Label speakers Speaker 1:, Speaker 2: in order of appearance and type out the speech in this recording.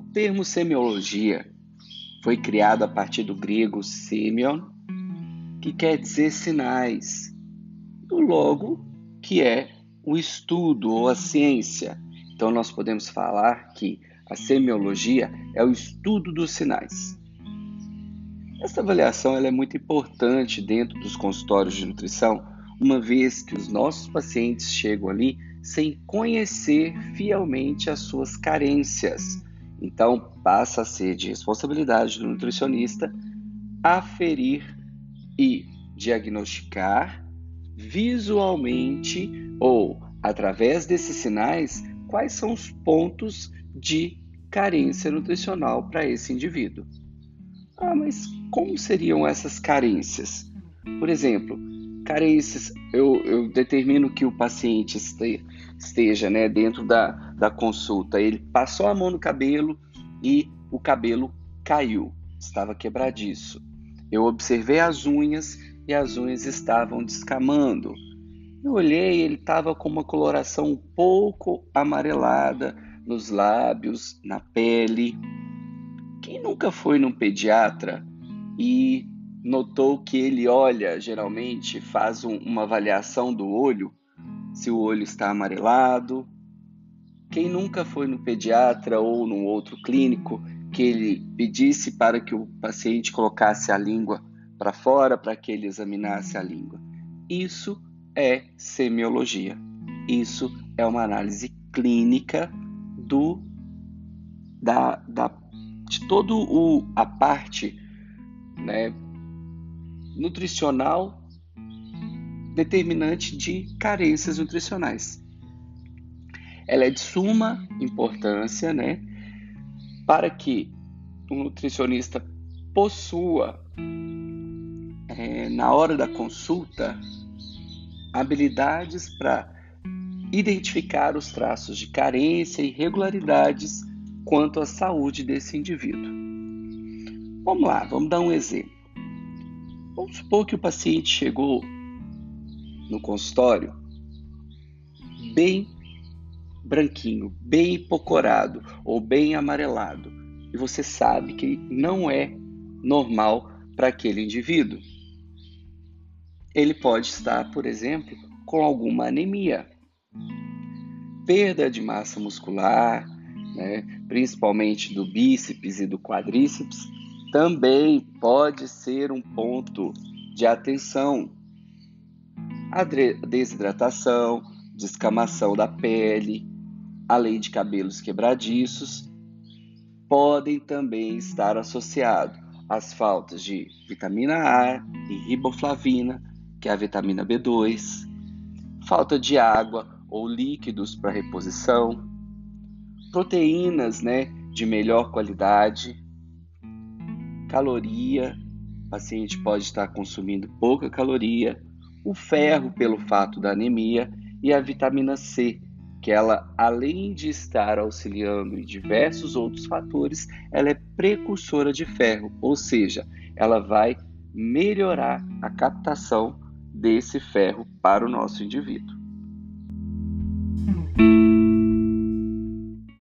Speaker 1: termo semiologia foi criado a partir do grego semion, que quer dizer sinais, do logo, que é o estudo ou a ciência. Então, nós podemos falar que a semiologia é o estudo dos sinais. Essa avaliação é muito importante dentro dos consultórios de nutrição, uma vez que os nossos pacientes chegam ali sem conhecer fielmente as suas carências. Então, passa a ser de responsabilidade do nutricionista aferir e diagnosticar visualmente ou através desses sinais quais são os pontos de carência nutricional para esse indivíduo. Ah, mas como seriam essas carências? Por exemplo, carências, eu, eu determino que o paciente esteja né, dentro da, da consulta. Ele passou a mão no cabelo e o cabelo caiu, estava quebradiço. Eu observei as unhas e as unhas estavam descamando. Eu olhei, ele estava com uma coloração um pouco amarelada nos lábios, na pele. Quem nunca foi num pediatra e notou que ele olha, geralmente faz um, uma avaliação do olho, se o olho está amarelado. Quem nunca foi no pediatra ou num outro clínico que ele pedisse para que o paciente colocasse a língua para fora para que ele examinasse a língua? Isso é semiologia. Isso é uma análise clínica do da, da de todo o a parte né, nutricional determinante de carências nutricionais. Ela é de suma importância, né, para que o nutricionista possua é, na hora da consulta habilidades para identificar os traços de carência e irregularidades quanto à saúde desse indivíduo. Vamos lá, vamos dar um exemplo. Vamos supor que o paciente chegou no consultório bem branquinho, bem hipocorado ou bem amarelado, e você sabe que não é normal para aquele indivíduo. Ele pode estar, por exemplo, com alguma anemia, perda de massa muscular, né, principalmente do bíceps e do quadríceps, também pode ser um ponto de atenção. A desidratação, descamação da pele, além de cabelos quebradiços, podem também estar associados às faltas de vitamina A e riboflavina, que é a vitamina B2, falta de água ou líquidos para reposição, proteínas né, de melhor qualidade, caloria, o paciente pode estar consumindo pouca caloria, o ferro pelo fato da anemia e a vitamina C, que ela, além de estar auxiliando em diversos outros fatores, ela é precursora de ferro, ou seja, ela vai melhorar a captação desse ferro para o nosso indivíduo.